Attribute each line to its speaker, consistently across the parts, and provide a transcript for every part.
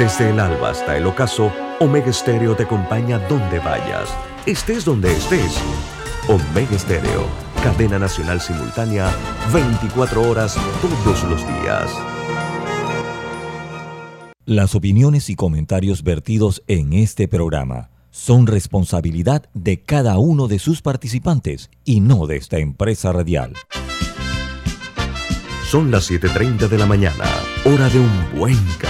Speaker 1: Desde el alba hasta el ocaso, Omega Stereo te acompaña donde vayas, estés donde estés. Omega Stereo, cadena nacional simultánea, 24 horas todos los días.
Speaker 2: Las opiniones y comentarios vertidos en este programa son responsabilidad de cada uno de sus participantes y no de esta empresa radial.
Speaker 1: Son las 7.30 de la mañana, hora de un buen café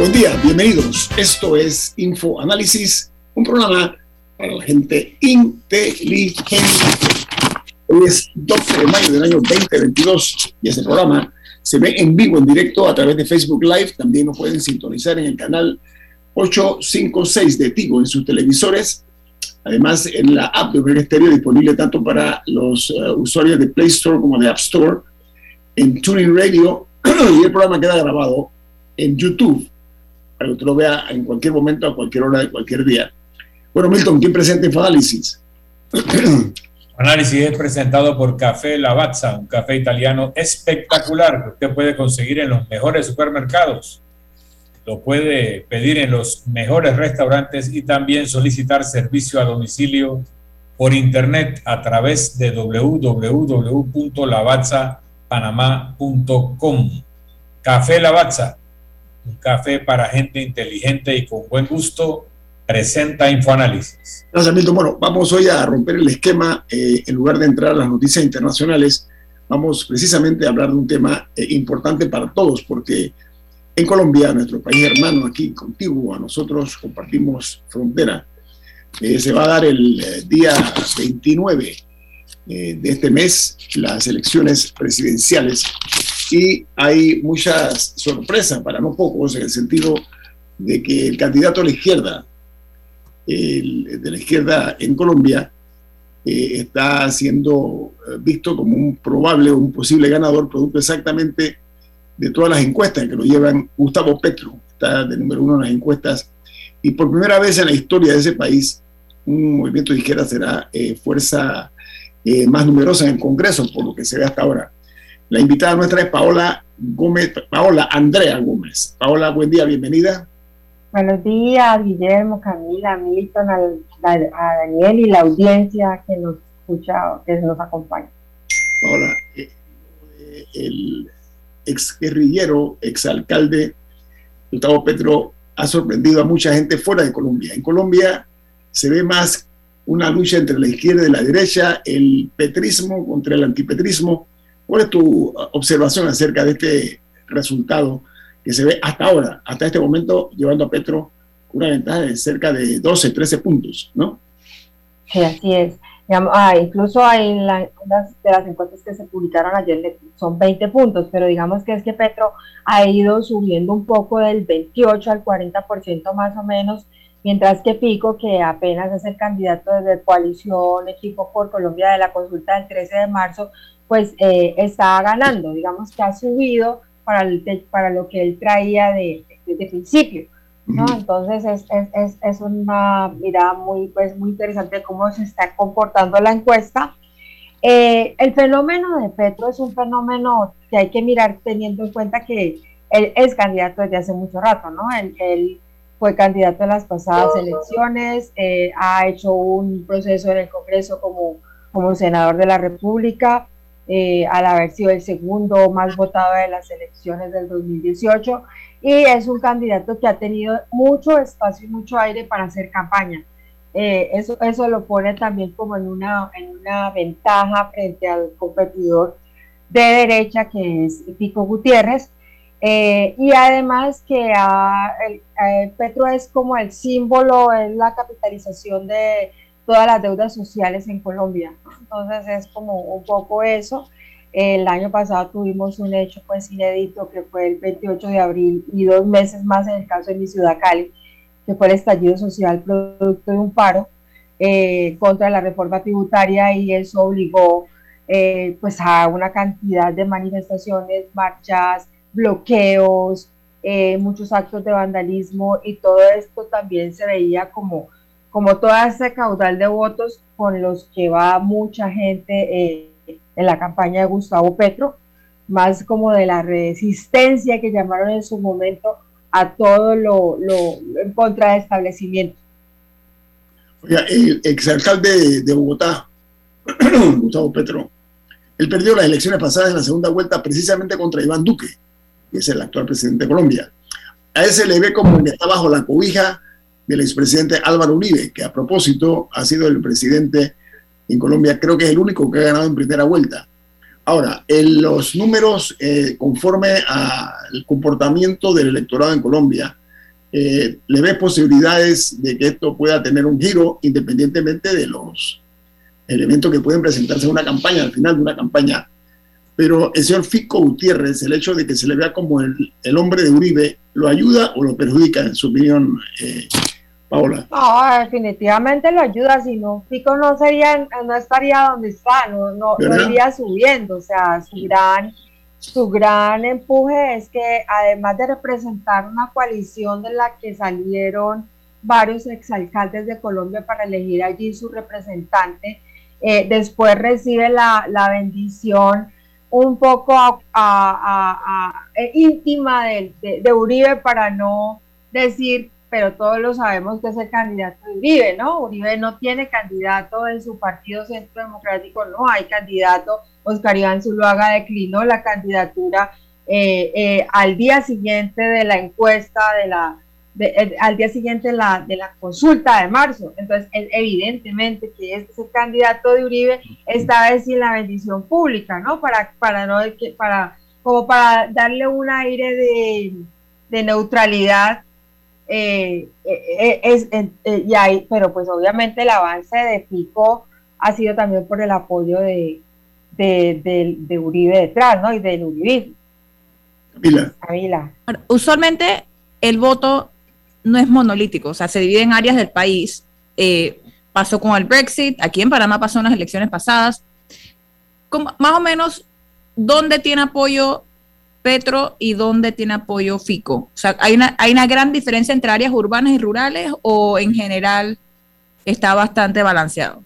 Speaker 3: Buen día, bienvenidos. Esto es Info Análisis, un programa para la gente inteligente. Hoy es 12 de mayo del año 2022 y este programa se ve en vivo, en directo a través de Facebook Live. También nos pueden sintonizar en el canal 856 de Tigo en sus televisores. Además, en la app de Omega Stereo disponible tanto para los uh, usuarios de Play Store como de App Store, en Tuning Radio y el programa queda grabado en YouTube para que usted lo vea en cualquier momento, a cualquier hora, de cualquier día. Bueno, Milton, ¿quién presenta Infoanálisis?
Speaker 4: Análisis es presentado por Café Lavazza, un café italiano espectacular que usted puede conseguir en los mejores supermercados. Lo puede pedir en los mejores restaurantes y también solicitar servicio a domicilio por internet a través de www.lavazzapanamá.com. Café Lavazza, un café para gente inteligente y con buen gusto, presenta Infoanálisis.
Speaker 3: Gracias, Milton. Bueno, vamos hoy a romper el esquema. Eh, en lugar de entrar a las noticias internacionales, vamos precisamente a hablar de un tema eh, importante para todos, porque en Colombia, nuestro país hermano aquí contigo, a nosotros compartimos frontera. Eh, se va a dar el eh, día 29 eh, de este mes las elecciones presidenciales y hay muchas sorpresas para no pocos en el sentido de que el candidato a la izquierda, el, de la izquierda en Colombia, eh, está siendo eh, visto como un probable o un posible ganador producto exactamente de todas las encuestas que lo llevan Gustavo Petro, está de número uno en las encuestas y por primera vez en la historia de ese país un movimiento de izquierda será eh, fuerza eh, más numerosa en el Congreso, por lo que se ve hasta ahora. La invitada nuestra es Paola Gómez, Paola Andrea Gómez. Paola, buen día, bienvenida.
Speaker 5: Buenos días, Guillermo, Camila, Milton, a, a Daniel y la audiencia que nos escucha, que nos acompaña.
Speaker 3: Paola, eh, eh, el ex guerrillero, ex alcalde Gustavo Petro ha sorprendido a mucha gente fuera de Colombia. En Colombia se ve más una lucha entre la izquierda y la derecha, el petrismo contra el antipetrismo. ¿Cuál es tu observación acerca de este resultado que se ve hasta ahora, hasta este momento, llevando a Petro una ventaja de cerca de 12, 13 puntos, ¿no?
Speaker 5: Sí, así es. Ah, incluso hay la, unas de las encuestas que se publicaron ayer son 20 puntos, pero digamos que es que Petro ha ido subiendo un poco del 28 al 40% más o menos, mientras que Pico, que apenas es el candidato desde coalición Equipo por Colombia de la consulta del 13 de marzo, pues eh, está ganando, digamos que ha subido para, el, para lo que él traía de, desde principio. ¿no? Entonces es, es, es, es una mirada muy, pues, muy interesante de cómo se está comportando la encuesta. Eh, el fenómeno de Petro es un fenómeno que hay que mirar teniendo en cuenta que él es candidato desde hace mucho rato, ¿no? Él, él fue candidato en las pasadas elecciones, eh, ha hecho un proceso en el Congreso como, como senador de la República, eh, al haber sido el segundo más votado de las elecciones del 2018 y es un candidato que ha tenido mucho espacio y mucho aire para hacer campaña. Eh, eso, eso lo pone también como en una, en una ventaja frente al competidor de derecha que es Pico Gutiérrez. Eh, y además que el, eh, Petro es como el símbolo, es la capitalización de todas las deudas sociales en Colombia. Entonces es como un poco eso. El año pasado tuvimos un hecho pues inédito que fue el 28 de abril y dos meses más en el caso de mi ciudad Cali, que fue el estallido social producto de un paro eh, contra la reforma tributaria y eso obligó eh, pues a una cantidad de manifestaciones, marchas, bloqueos, eh, muchos actos de vandalismo y todo esto también se veía como, como toda ese caudal de votos con los que va mucha gente en la campaña de Gustavo Petro, más como de la resistencia que llamaron en su momento a todo lo, en contra de establecimiento.
Speaker 3: El exalcalde de Bogotá, Gustavo Petro, él perdió las elecciones pasadas en la segunda vuelta precisamente contra Iván Duque, que es el actual presidente de Colombia. A ese le ve como que está bajo la cobija del expresidente Álvaro Uribe, que a propósito ha sido el presidente en Colombia, creo que es el único que ha ganado en primera vuelta. Ahora, en los números, eh, conforme al comportamiento del electorado en Colombia, eh, le ve posibilidades de que esto pueda tener un giro independientemente de los elementos que pueden presentarse en una campaña, al final de una campaña. Pero el señor Fico Gutiérrez, el hecho de que se le vea como el, el hombre de Uribe, ¿lo ayuda o lo perjudica, en su opinión, eh, Paola?
Speaker 5: No, definitivamente lo ayuda, si no, Fico no sería, no estaría donde está, no, no, iría subiendo, o sea, su gran, su gran empuje es que además de representar una coalición de la que salieron varios exalcaldes de Colombia para elegir allí su representante, eh, después recibe la, bendición un poco eh, íntima de, de Uribe para no decir pero todos lo sabemos que es el candidato de Uribe, ¿no? Uribe no tiene candidato en su partido Centro Democrático, no hay candidato. Oscar Iván Zuluaga declinó la candidatura eh, eh, al día siguiente de la encuesta, de la, eh, al día siguiente de la, de la consulta de marzo. Entonces, evidentemente que este es el candidato de Uribe, esta vez sin la bendición pública, ¿no? Para, para no, para, como para darle un aire de, de neutralidad eh, eh, es, eh, y hay, pero pues obviamente el avance de Pico ha sido también por el apoyo de, de, Uribe detrás, ¿no? Y del Uribe.
Speaker 6: Camila. Usualmente el voto no es monolítico, o sea, se divide en áreas del país. pasó con el Brexit, aquí en Panamá pasó en las elecciones pasadas. más o menos, ¿dónde tiene apoyo Petro y dónde tiene apoyo FICO? O sea, ¿hay una, ¿hay una gran diferencia entre áreas urbanas y rurales o en general está bastante balanceado?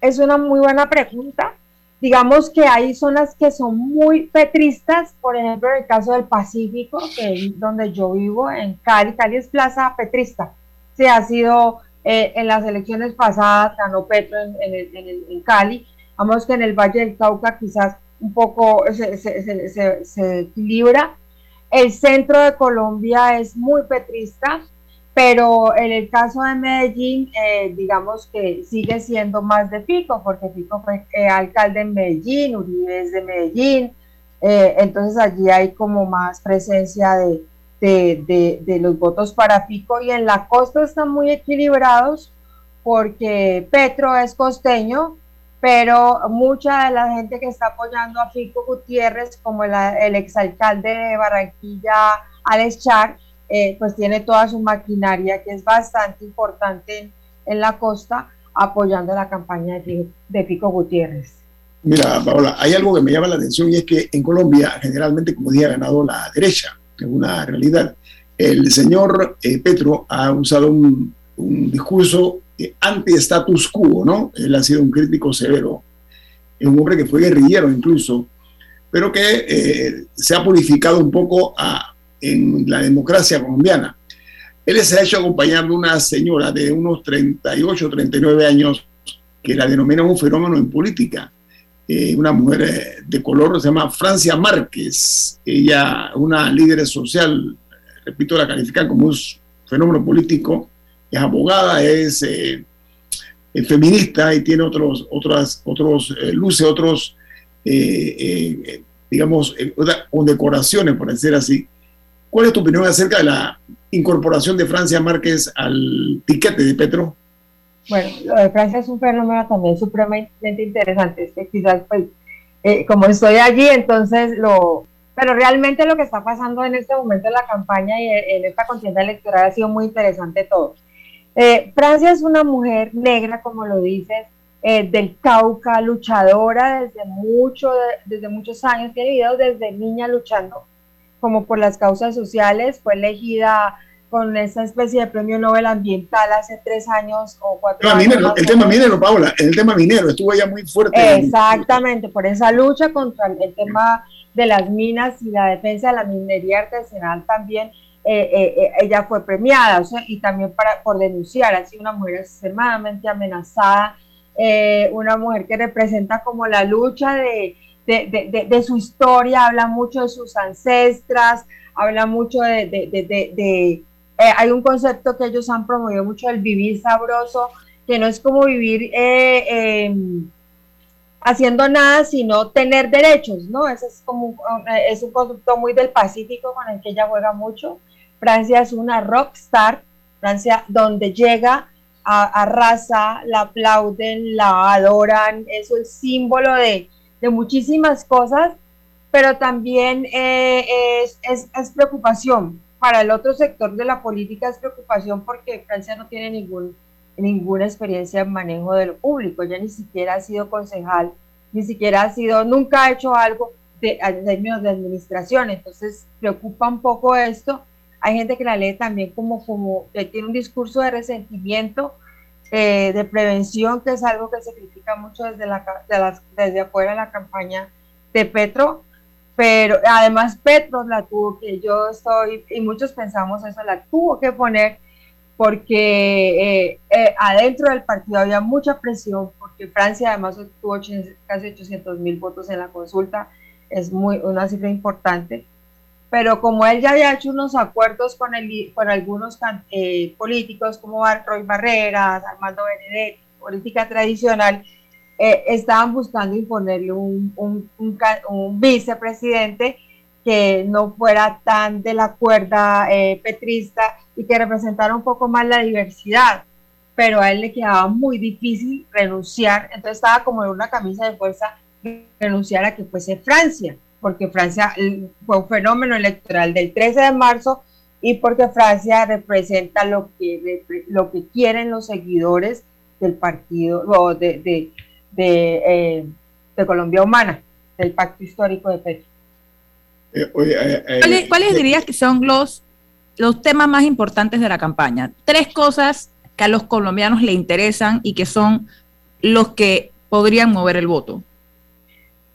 Speaker 5: Es una muy buena pregunta. Digamos que hay zonas que son muy petristas, por ejemplo, en el caso del Pacífico, que es donde yo vivo, en Cali. Cali es plaza petrista. Se ha sido eh, en las elecciones pasadas, ganó Petro en, en Cali. Vamos que en el Valle del Cauca quizás un poco se, equilibra. El centro de Colombia es muy petrista, pero en el caso de Medellín, eh, digamos que sigue siendo más de Fico, porque Fico fue eh, alcalde en Medellín, Uribe es de Medellín, eh, entonces allí hay como más presencia de, de, los votos para Fico y en la costa están muy equilibrados porque Petro es costeño, pero mucha de la gente que está apoyando a Fico Gutiérrez, como el exalcalde de Barranquilla, Alex Char, eh, pues tiene toda su maquinaria que es bastante importante en, la costa apoyando la campaña de, de Fico Gutiérrez.
Speaker 3: Mira, Paola, hay algo que me llama la atención y es que en Colombia generalmente, como dije, ha ganado la derecha, es una realidad. El señor eh, Petro ha usado un, un discurso anti-status quo, ¿no? Él ha sido un crítico severo, es un hombre que fue guerrillero incluso, pero que eh, se ha purificado un poco en la democracia colombiana. Él se ha hecho acompañar de una señora de unos 38, 39 años que la denominan un fenómeno en política. Eh, una mujer eh, de color, se llama Francia Márquez. Ella, una líder social, repito, la califican como un fenómeno político es abogada, es, eh, feminista y tiene otros, otras, otros, eh, luce otros, eh, digamos, condecoraciones, por decir así. ¿Cuál es tu opinión acerca de la incorporación de Francia Márquez al tiquete de Petro?
Speaker 5: Bueno, lo de Francia es un fenómeno también supremamente interesante. Es que quizás pues, eh, como estoy allí, entonces lo... Pero realmente lo que está pasando en este momento en la campaña y en esta contienda electoral ha sido muy interesante todo. Eh, Francia es una mujer negra, como lo dices, eh, del Cauca, luchadora desde, mucho, desde muchos años, tiene vivido desde niña luchando como por las causas sociales, fue elegida con esa especie de premio Nobel ambiental hace tres años o cuatro años.
Speaker 3: el tema minero, Paula, el tema minero estuvo ya muy fuerte.
Speaker 5: Exactamente, por esa lucha contra el tema de las minas y la defensa de la minería artesanal también. Eh, eh, eh, ella fue premiada y también para, por denunciar, sido una mujer extremadamente amenazada, una mujer que representa como la lucha de, de, de, su historia, habla mucho de sus ancestras, habla mucho de, hay un concepto que ellos han promovido mucho, el vivir sabroso, que no es como vivir em, haciendo nada, sino tener derechos, ¿no? Ese es como un, es un concepto muy del Pacífico con el que ella juega mucho. Francia es una rockstar, Francia donde llega, arrasa, la aplauden, la adoran, eso es símbolo de, de muchísimas cosas, pero también es, es, es preocupación. Para el otro sector de la política es preocupación porque Francia no tiene ningún, ninguna experiencia en manejo de lo público, ya ni siquiera ha sido concejal, ni siquiera ha sido, nunca ha hecho algo de, términos de administración, entonces preocupa un poco esto. Hay gente que la lee también como, que tiene un discurso de resentimiento, eh, de prevención, que es algo que se critica mucho desde, la, desde afuera de la campaña de Petro, pero además Petro la tuvo que yo estoy, y muchos pensamos eso, la tuvo que poner porque eh, eh, adentro del partido había mucha presión, porque Francia además obtuvo casi 800 mil votos en la consulta, es muy, una cifra importante, pero como él ya había hecho unos acuerdos con, el, con algunos eh, políticos como Roy Barreras, Armando Benedetti, política tradicional, eh, estaban buscando imponerle un, vicepresidente que no fuera tan de la cuerda eh, petrista y que representara un poco más la diversidad, pero a él le quedaba muy difícil renunciar, entonces estaba como en una camisa de fuerza renunciar a que fuese Francia, porque Francia fue un fenómeno electoral del 13 de marzo y porque Francia representa lo que, lo que quieren los seguidores del partido o de, de de, eh, Colombia Humana, del Pacto Histórico de Petro.
Speaker 6: Eh, eh, ¿Cuáles, dirías que son los, los temas más importantes de la campaña? Tres cosas que a los colombianos le interesan y que son los que podrían mover el voto.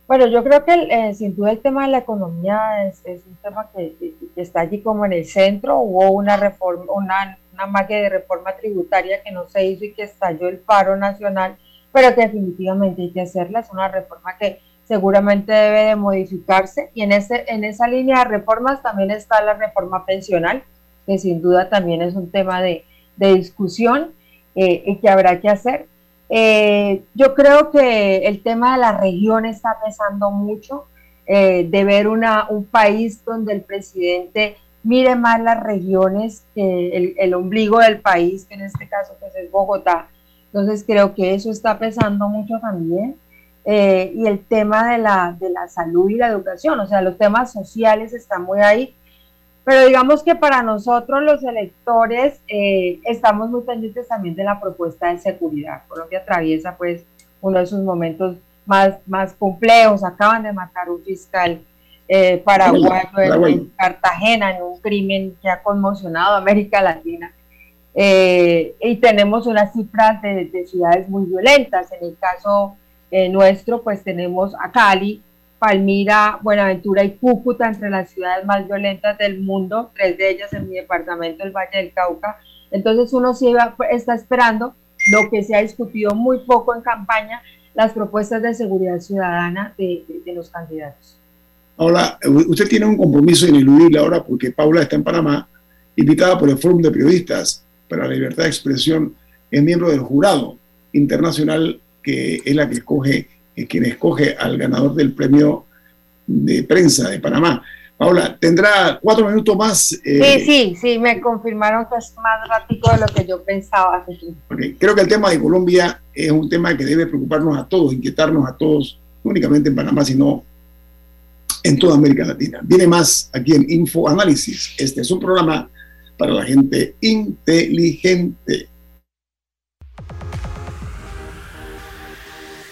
Speaker 5: Bueno, yo creo que sin duda el tema de la economía es, un tema que, está allí como en el centro. Hubo una reforma, una, una magia de reforma tributaria que no se hizo y que estalló el paro nacional pero que definitivamente hay que hacerla. Es una reforma que seguramente debe de modificarse y en, ese, en esa línea de reformas también está la reforma pensional, que sin duda también es un tema de, de discusión eh, y que habrá que hacer. Eh, yo creo que el tema de la región está pesando mucho, eh, de ver una, un país donde el presidente mire más las regiones que el, ombligo del país, que en este caso pues, es Bogotá, entonces creo que eso está pesando mucho también. Eh, y el tema de la, de la salud y la educación, o sea, los temas sociales están muy ahí. Pero digamos que para nosotros los electores eh, estamos muy pendientes también de la propuesta de seguridad. Colombia atraviesa pues uno de sus momentos más, más complejos. Acaban de matar un fiscal eh, paraguayo en, Cartagena en un crimen que ha conmocionado a América Latina. Eh, y tenemos unas cifras de, ciudades muy violentas. En el caso eh, nuestro, pues tenemos a Cali, Palmira, Buenaventura y Cúcuta entre las ciudades más violentas del mundo, tres de ellas en mi departamento, el Valle del Cauca. Entonces uno sí está esperando lo que se ha discutido muy poco en campaña, las propuestas de seguridad ciudadana de, los candidatos.
Speaker 3: Ahora, usted tiene un compromiso ineludible ahora porque Paula está en Panamá, invitada por el Fórum de Periodistas para la libertad de expresión es miembro del jurado internacional que es la que escoge, es quien escoge al ganador del premio de prensa de Panamá. Paula, tendrá cuatro minutos más.
Speaker 5: Eh, sí, sí, sí, me confirmaron que es más rápido de lo que yo pensaba.
Speaker 3: Okay. Creo que el tema de Colombia es un tema que debe preocuparnos a todos, inquietarnos a todos únicamente en Panamá, sino en toda América Latina. Viene más aquí en Info Análisis. Este es un programa para la gente inteligente.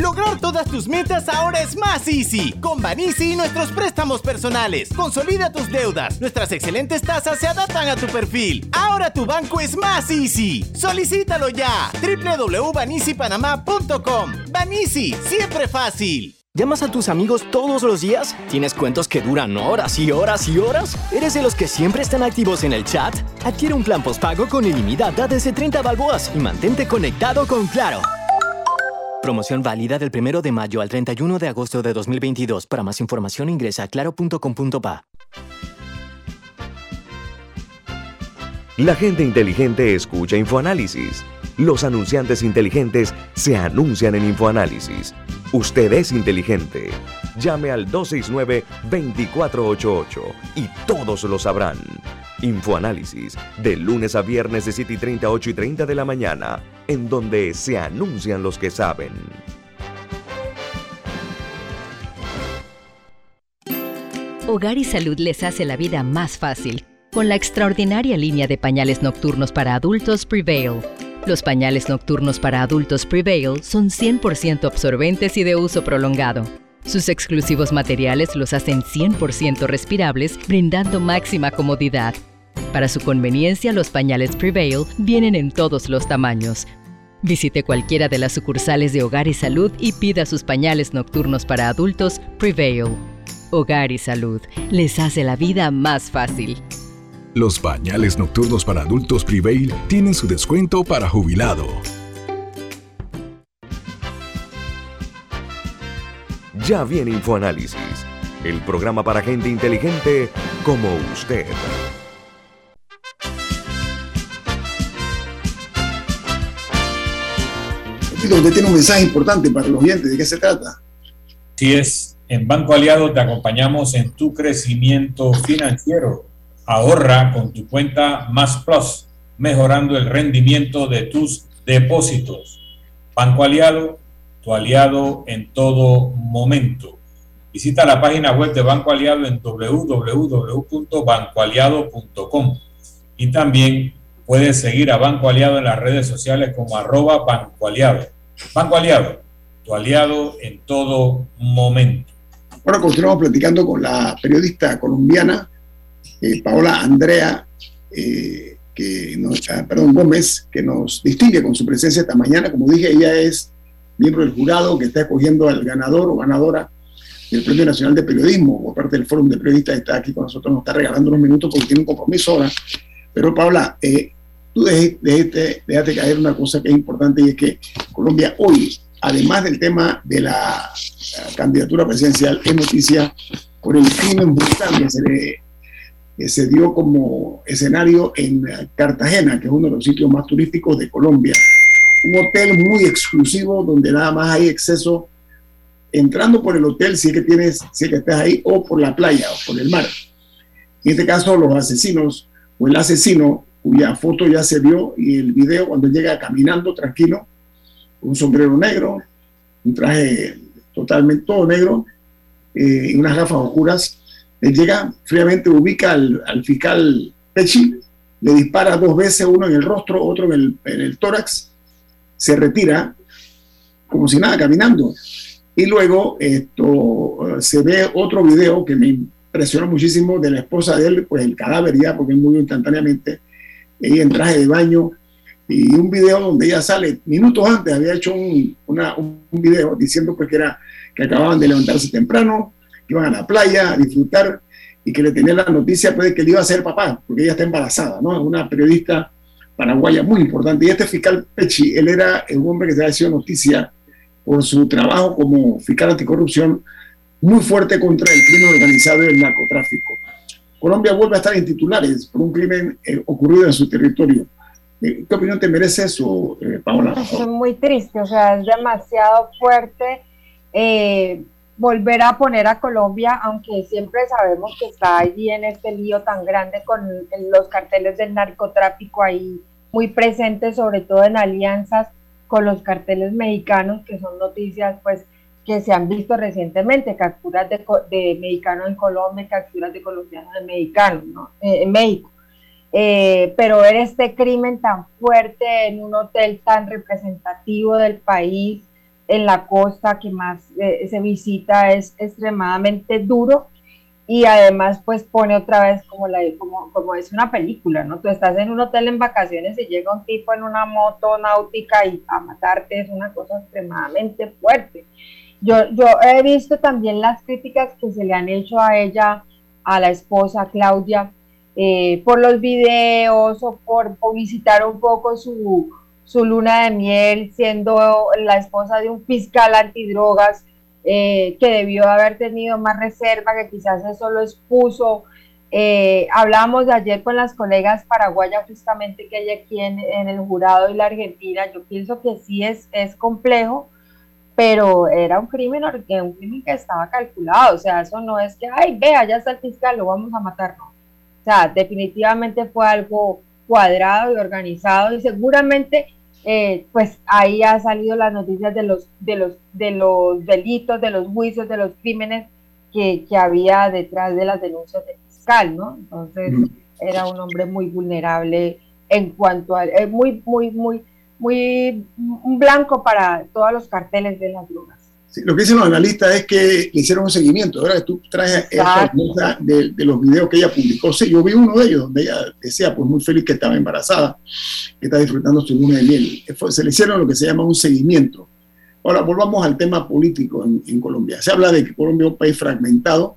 Speaker 7: Lograr todas tus metas ahora es más easy. Con Banisi y nuestros préstamos personales. Consolida tus deudas. Nuestras excelentes tasas se adaptan a tu perfil. Ahora tu banco es más easy. Solicítalo ya. www.banisipanamá.com. Banisi, siempre fácil.
Speaker 8: ¿Llamas a tus amigos todos los días? ¿Tienes cuentos que duran horas y horas y horas? ¿Eres de los que siempre están activos en el chat? Adquiere un plan postpago con ilimitada desde 30 balboas y mantente conectado con Claro. Promoción válida del 1 de mayo al 31 de agosto de 2022. Para más información ingresa a claro.com.pa.
Speaker 1: La gente inteligente escucha InfoAnálisis. Los anunciantes inteligentes se anuncian en InfoAnálisis. Usted es inteligente. Llame al 269-2488 y todos lo sabrán. Infoanálisis, de lunes a viernes de 7 y 30, 8 y 30 de la mañana, en donde se anuncian los que saben.
Speaker 9: Hogar y Salud les hace la vida más fácil con la extraordinaria línea de pañales nocturnos para adultos Prevail. Los pañales nocturnos para adultos Prevail son 100% absorbentes y de uso prolongado. Sus exclusivos materiales los hacen 100% respirables, brindando máxima comodidad. Para su conveniencia, los pañales Prevail vienen en todos los tamaños. Visite cualquiera de las sucursales de Hogar y Salud y pida sus pañales nocturnos para adultos Prevail. Hogar y Salud les hace la vida más fácil.
Speaker 10: Los pañales nocturnos para adultos Prevail tienen su descuento para jubilado.
Speaker 1: Ya viene InfoAnálisis, el programa para gente inteligente como usted.
Speaker 3: Usted tiene un mensaje importante para los oyentes. ¿De qué se trata?
Speaker 4: Sí es. En Banco Aliado te acompañamos en tu crecimiento financiero. Ahorra con tu cuenta Más Plus, mejorando el rendimiento de tus depósitos. Banco Aliado, tu aliado en todo momento. Visita la página web de Banco Aliado en www.bancoaliado.com y también puedes seguir a Banco Aliado en las redes sociales como arroba Banco Aliado. Banco Aliado, tu aliado en todo momento.
Speaker 3: Ahora continuamos platicando con la periodista colombiana eh, Paola Andrea, eh, que nos, ah, perdón, Gómez, que nos distingue con su presencia esta mañana. Como dije, ella es miembro del jurado que está escogiendo al ganador o ganadora del Premio Nacional de Periodismo por parte del Fórum de Periodistas. Está aquí con nosotros, nos está regalando unos minutos porque tiene un compromiso ahora. Pero Paola, eh, tú déjate, caer una cosa que es importante y es que Colombia hoy, además del tema de la, candidatura presidencial, es noticia por el crimen brutal que se, se dio como escenario en Cartagena, que es uno de los sitios más turísticos de Colombia. Un hotel muy exclusivo donde nada más hay exceso entrando por el hotel, si es que tienes, si es que estás ahí, o por la playa o por el mar. En este caso, los asesinos o el asesino cuya foto ya se vio y el video cuando llega caminando tranquilo, un sombrero negro, un traje totalmente todo negro eh, y unas gafas oscuras. Él llega fríamente, ubica al, fiscal Pechi, le dispara dos veces, uno en el rostro, otro en el, en el tórax, se retira como si nada, caminando. Y luego esto, se ve otro video que me impresionó muchísimo de la esposa de él, pues el cadáver ya, porque él murió instantáneamente, ella en traje de baño, y un video donde ella sale, minutos antes había hecho un, un video diciendo pues que, era, que acababan de levantarse temprano, que iban a la playa a disfrutar y que le tenía la noticia pues, de que le iba a ser papá, porque ella está embarazada, ¿no? Es una periodista paraguaya muy importante. Y este fiscal Pechi, él era un hombre que se ha sido noticia por su trabajo como fiscal anticorrupción muy fuerte contra el crimen organizado y el narcotráfico. Colombia vuelve a estar en titulares por un crimen eh, ocurrido en su territorio. Eh, ¿Qué opinión te merece eso, eh, Paola?
Speaker 5: Es muy triste, o sea, es demasiado fuerte. volver a poner a Colombia, aunque siempre sabemos que está allí en este lío tan grande con los carteles del narcotráfico ahí muy presentes, sobre todo en alianzas con los carteles mexicanos, que son noticias pues que se han visto recientemente, capturas de, de mexicanos en Colombia, capturas de colombianos en, mexicanos, ¿no? Eh, en México. Eh, pero ver este crimen tan fuerte en un hotel tan representativo del país, en la costa que más eh, se visita, es extremadamente duro y además pues pone otra vez como, la, como, como es una película, ¿no? Tú estás en un hotel en vacaciones y llega un tipo en una moto náutica y a matarte es una cosa extremadamente fuerte. Yo, yo he visto también las críticas que se le han hecho a ella, a la esposa Claudia, eh, por los videos o por, visitar un poco su, su, luna de miel, siendo la esposa de un fiscal antidrogas eh, que debió haber tenido más reserva, que quizás eso lo expuso. Eh, hablamos ayer con las colegas paraguayas justamente que hay aquí en, en, el jurado y la Argentina. Yo pienso que sí es, es complejo, pero era un crimen, un crimen que estaba calculado, o sea, eso no es que, ay, vea, ya está el fiscal, lo vamos a matar, no. O sea, definitivamente fue algo cuadrado y organizado y seguramente, eh, pues ahí ha salido las noticias de los, de los, de los delitos, de los juicios, de los crímenes que, que había detrás de las denuncias del fiscal, ¿no? Entonces, era un hombre muy vulnerable en cuanto a, eh, muy, muy, muy, muy un blanco para todos los carteles de las drogas.
Speaker 3: lo que dicen los analistas es que le hicieron un seguimiento. Ahora que tú traes esta de, de, los videos que ella publicó, sí, yo vi uno de ellos donde ella decía, pues muy feliz que estaba embarazada, que está disfrutando su luna de miel. Se le hicieron lo que se llama un seguimiento. Ahora, volvamos al tema político en, en Colombia. Se habla de que Colombia es un país fragmentado,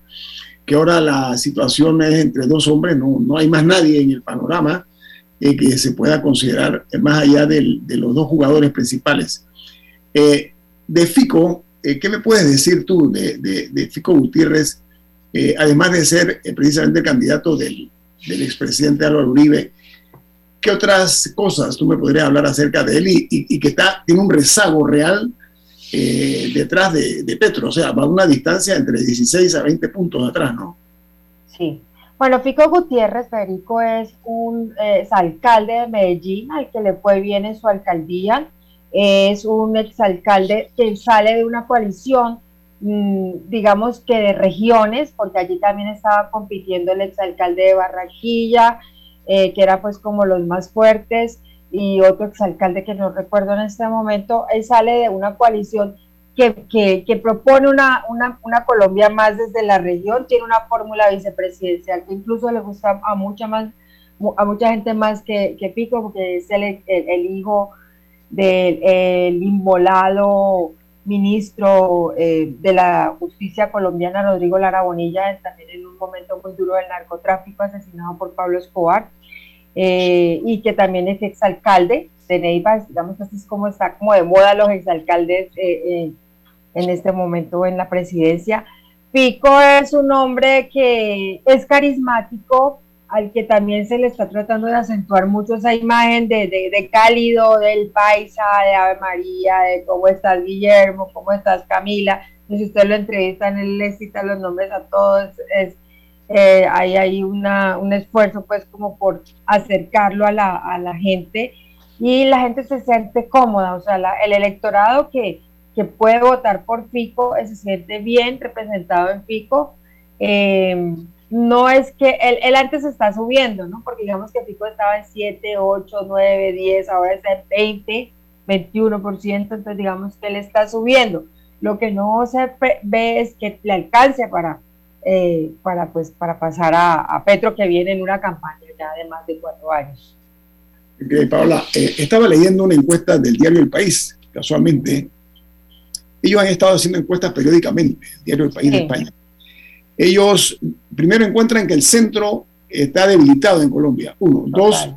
Speaker 3: que ahora la situación es entre dos hombres, no, no hay más nadie en el panorama eh, que se pueda considerar más allá de los dos jugadores principales. Eh, de Fico, eh, ¿qué me puedes decir tú de, Fico Gutiérrez, además de ser precisamente el candidato del, expresidente Álvaro Uribe? ¿Qué otras cosas tú me podrías hablar acerca de él y, que está, tiene un rezago real detrás de, de, Petro? O sea, va a una distancia entre 16 a 20 puntos atrás, ¿no?
Speaker 5: Sí. Bueno, Fico Gutiérrez, Federico, es un exalcalde de Medellín, al que le fue bien en su alcaldía. Es un exalcalde que sale de una coalición, mm, digamos que de regiones, porque allí también estaba compitiendo el exalcalde de Barranquilla, eh, que era pues como los más fuertes, y otro exalcalde que no recuerdo en este momento. Él sale de una coalición que, propone una, una, Colombia más desde la región, tiene una fórmula vicepresidencial que incluso le gusta a mucha, más, a mucha gente más que, que Pico, porque es el, el, hijo del inmolado ministro eh, de la justicia colombiana, Rodrigo Lara Bonilla, también en un momento muy duro del narcotráfico, asesinado por Pablo Escobar, eh, y que también es exalcalde de Neiva, digamos que así es como está como de moda los exalcaldes eh, en este momento en la presidencia. Pico es un hombre que es carismático, al que también se le está tratando de acentuar mucho esa imagen de, de, cálido, del paisa, de Ave María, de cómo estás Guillermo, cómo estás Camila. si usted lo entrevista, él le cita los nombres a todos. Es, eh, hay ahí una, un esfuerzo pues como por acercarlo a la, a la gente y la gente se siente cómoda, o sea, el electorado que que puede votar por Fico, se siente bien representado en Fico. Eh, no es que él, antes está subiendo, ¿no? Porque digamos que Fico estaba en 7, 8, 9, 10, ahora está en 20, 21%, entonces digamos que él está subiendo. Lo que no se ve es que le alcance para, eh, para, pues, para pasar a, Petro, que viene en una campaña ya de más de cuatro años.
Speaker 3: Paola, eh, estaba leyendo una encuesta del diario El País, casualmente, ellos han estado haciendo encuestas periódicamente, el diario El País de España. Ellos primero encuentran que el centro está debilitado en Colombia. Uno. Dos,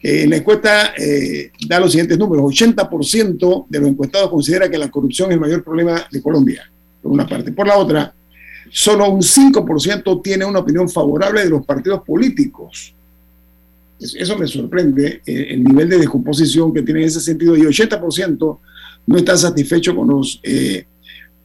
Speaker 3: en la encuesta eh, da los siguientes números. 80% de los encuestados considera que la corrupción es el mayor problema de Colombia, por una parte. Por la otra, solo un 5% tiene una opinión favorable de los partidos políticos. Eso me sorprende, eh, el nivel de descomposición que tiene en ese sentido. Y 80% no está satisfecho con los, eh,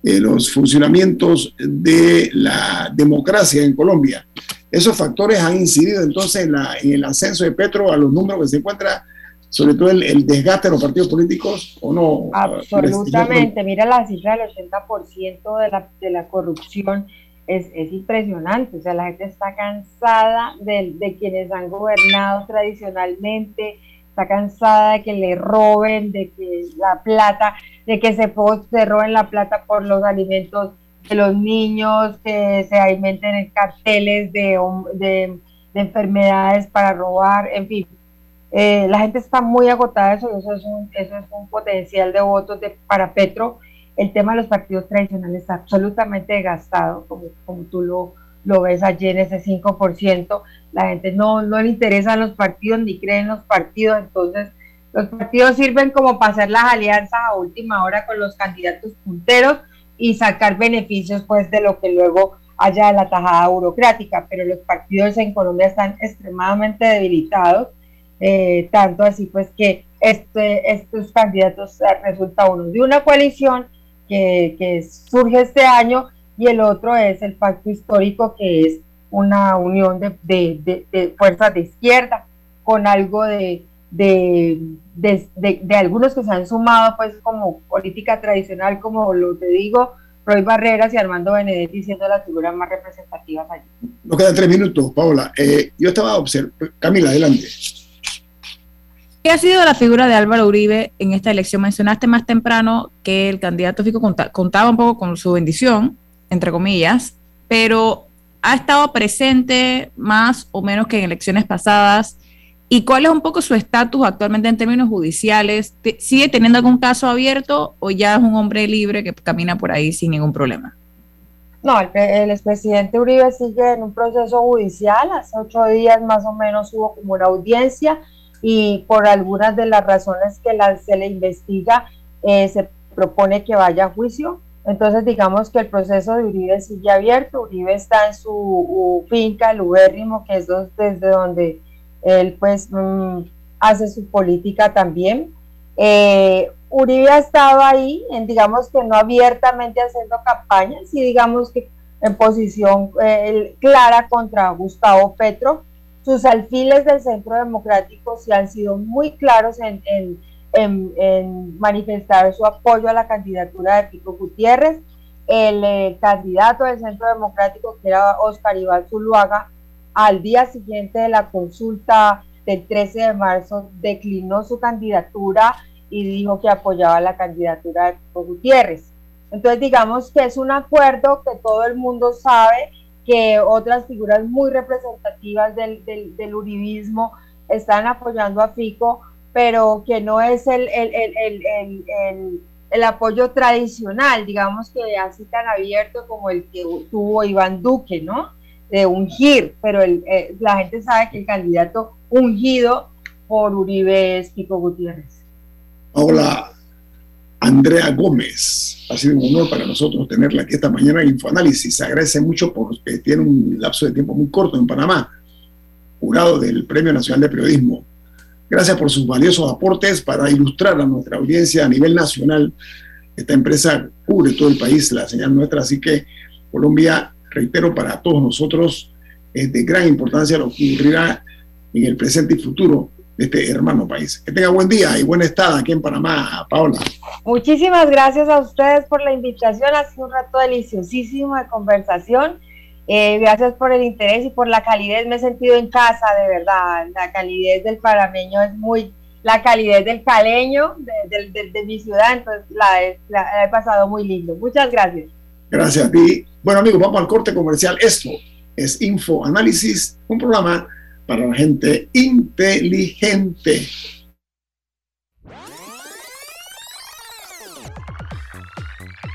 Speaker 3: eh, los funcionamientos de la democracia en Colombia. Esos factores han incidido entonces en, la, el ascenso de Petro a los números que se encuentra, sobre todo el, desgaste de los partidos políticos, ¿o no?
Speaker 5: Absolutamente. Mira la cifra del 80% de la, de la corrupción. Es, es, impresionante. O sea, la gente está cansada de quienes han gobernado tradicionalmente, está cansada de que le roben, de que la plata, de que se, se roben la plata por los alimentos de los niños, que se alimenten en carteles de, de, enfermedades para robar, en fin. Eh, la gente está muy agotada eso eso es un, eso es un potencial de votos de, para Petro. El tema de los partidos tradicionales está absolutamente gastado, como, como tú lo, lo ves allí en ese 5%, la gente no, no le interesan los partidos ni cree en los partidos, entonces los partidos sirven como para hacer las alianzas a última hora con los candidatos punteros y sacar beneficios pues de lo que luego haya la tajada burocrática, pero los partidos en Colombia están extremadamente debilitados, eh, tanto así pues que este, estos candidatos eh, resulta uno de una coalición que surge este año y el otro es el pacto histórico, que es una unión de, de, de, fuerzas de izquierda con algo de, de, algunos que se han sumado pues como política tradicional, como lo te digo, Roy Barreras y Armando Benedetti siendo las figuras más representativas allí.
Speaker 3: Nos quedan tres minutos, Paola. Eh, yo estaba observando, Camila, adelante.
Speaker 6: ¿Qué ha sido la figura de Álvaro Uribe en esta elección? Mencionaste más temprano que el candidato Fico contaba un poco con su bendición, entre comillas, pero ha estado presente más o menos que en elecciones pasadas. ¿Y cuál es un poco su estatus actualmente en términos judiciales? ¿Sigue teniendo algún caso abierto o ya es un hombre libre que camina por ahí sin ningún problema?
Speaker 5: No, el, expresidente Uribe sigue en un proceso judicial. Hace ocho días más o menos hubo como una audiencia y por algunas de las razones que se le investiga eh, se propone que vaya a juicio. Entonces, digamos que el proceso de Uribe sigue abierto. Uribe está en su finca, el Ubérrimo, que es desde donde él, pues, mm, hace su política también. Eh, Uribe ha estado ahí, en, digamos que no abiertamente haciendo campañas, y digamos que en posición eh, clara contra Gustavo Petro. Sus alfiles del Centro Democrático sí han sido muy claros en en, manifestar su apoyo a la candidatura de Pico Gutiérrez. El eh, candidato del Centro Democrático, que era Oscar Iván Zuluaga, al día siguiente de la consulta del 13 de marzo, declinó su candidatura y dijo que apoyaba la candidatura de Pico Gutiérrez. Entonces, digamos que es un acuerdo que todo el mundo sabe que otras figuras muy representativas del, del, del uribismo están apoyando a Fico, pero que no es el, el, apoyo tradicional, digamos que así tan abierto como el que tuvo Iván Duque, ¿no? De ungir, pero eh, la gente sabe que el candidato ungido por Uribe es Pico Gutiérrez.
Speaker 3: Hola, Andrea Gómez. Ha sido un honor para nosotros tenerla aquí esta mañana en Infoanálisis. Se agradece mucho porque tiene un lapso de tiempo muy corto en Panamá, jurado del Premio Nacional de Periodismo Gracias por sus valiosos aportes para ilustrar a nuestra audiencia a nivel nacional. Esta empresa cubre todo el país, la señal nuestra, así que Colombia, reitero, para todos nosotros es de gran importancia lo que ocurrirá en el presente y futuro de este hermano país. Que tenga buen día y buena estada aquí en Panamá, Paola.
Speaker 5: Muchísimas gracias a ustedes por la invitación. Ha sido un rato deliciosísimo de conversación eh, gracias por el interés y por la calidez. Me he sentido en casa, de verdad. La calidez del parameño es muy, la calidez del caleño, de, mi ciudad, entonces la he, pasado muy lindo. Muchas gracias.
Speaker 3: Gracias a ti. Bueno, amigos, vamos al corte comercial. Esto es Info Análisis, un programa para la gente inteligente.